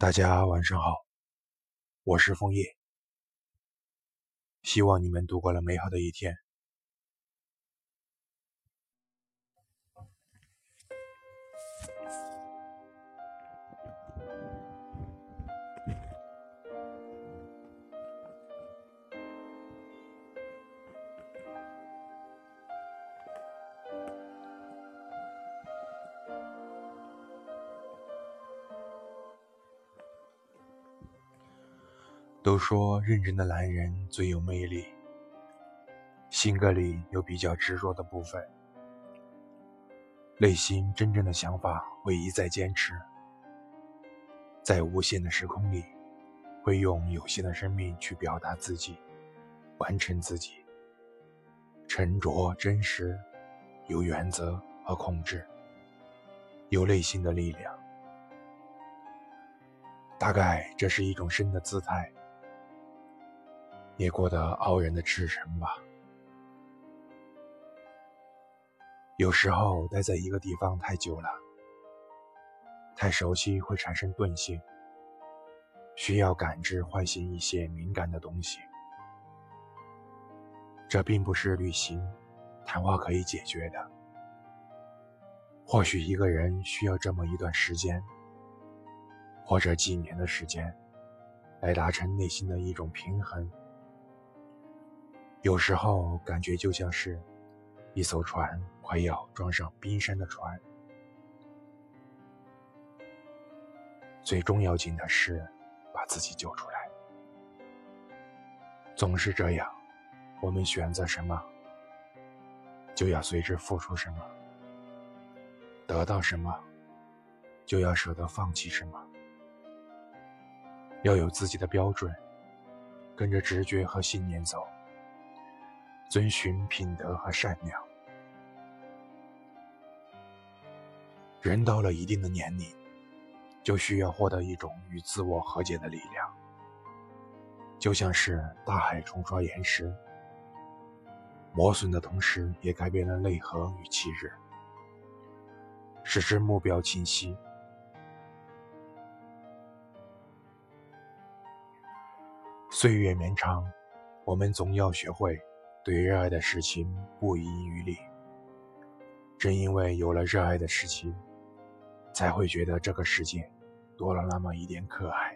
大家晚上好，我是枫叶，希望你们度过了美好的一天。都说认真的男人最有魅力，性格里有比较执着的部分，内心真正的想法会一再坚持，在无限的时空里，会用有限的生命去表达自己，完成自己，沉着真实，有原则和控制，有内心的力量，大概这是一种生的姿态。也过得傲然的赤诚吧。有时候待在一个地方太久了，太熟悉会产生钝性，需要感知唤醒一些敏感的东西。这并不是旅行、谈话可以解决的。或许一个人需要这么一段时间，或者几年的时间，来达成内心的一种平衡。有时候感觉就像是，一艘船快要撞上冰山的船。最重要紧的是把自己救出来。总是这样，我们选择什么，就要随之付出什么；得到什么，就要舍得放弃什么。要有自己的标准，跟着直觉和信念走。遵循品德和善良。人到了一定的年龄，就需要获得一种与自我和解的力量，就像是大海冲刷岩石，磨损的同时也改变了内核与气质，使之目标清晰。岁月绵长，我们总要学会。对热爱的事情不遗余力，正因为有了热爱的事情，才会觉得这个世界多了那么一点可爱。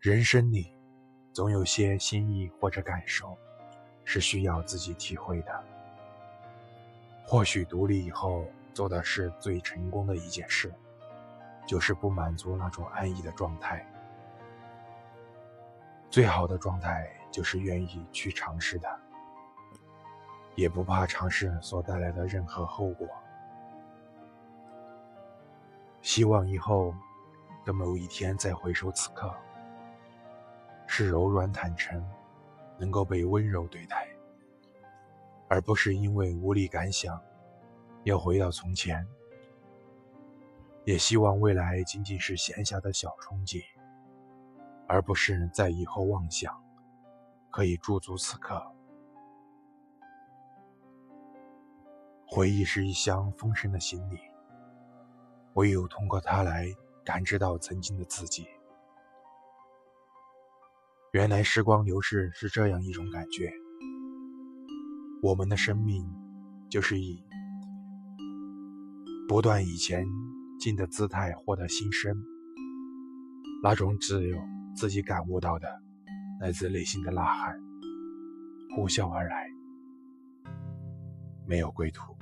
人生里，总有些心意或者感受，是需要自己体会的。或许独立以后做的是最成功的一件事，就是不满足那种安逸的状态。最好的状态。就是愿意去尝试的，也不怕尝试所带来的任何后果。希望以后的某一天再回首此刻，是柔软坦诚，能够被温柔对待，而不是因为无力感想，要回到从前。也希望未来仅仅是闲暇的小憧憬，而不是在以后妄想。可以驻足此刻。回忆是一箱丰盛的行李，唯有通过它来感知到曾经的自己。原来时光流逝是这样一种感觉。我们的生命就是以不断以前进的姿态获得新生，那种自由自己感悟到的。来自内心的呐喊，呼啸而来，没有归途。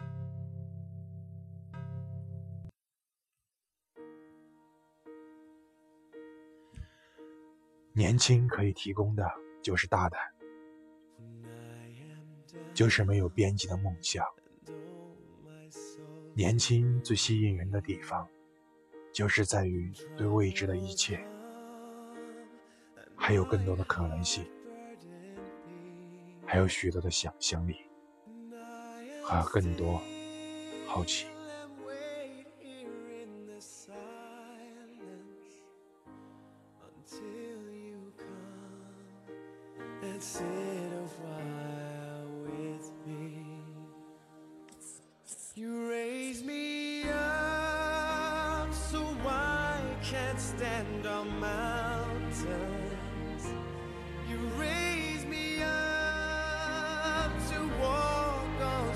年轻可以提供的就是大胆，就是没有边际的梦想。年轻最吸引人的地方，就是在于对未知的一切。还有更多的可能性，还有许多的想象力，还有更多好奇。can stand on mountains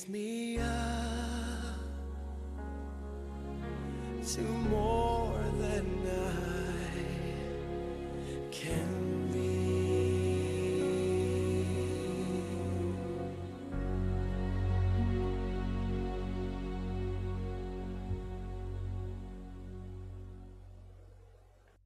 raise me up to more.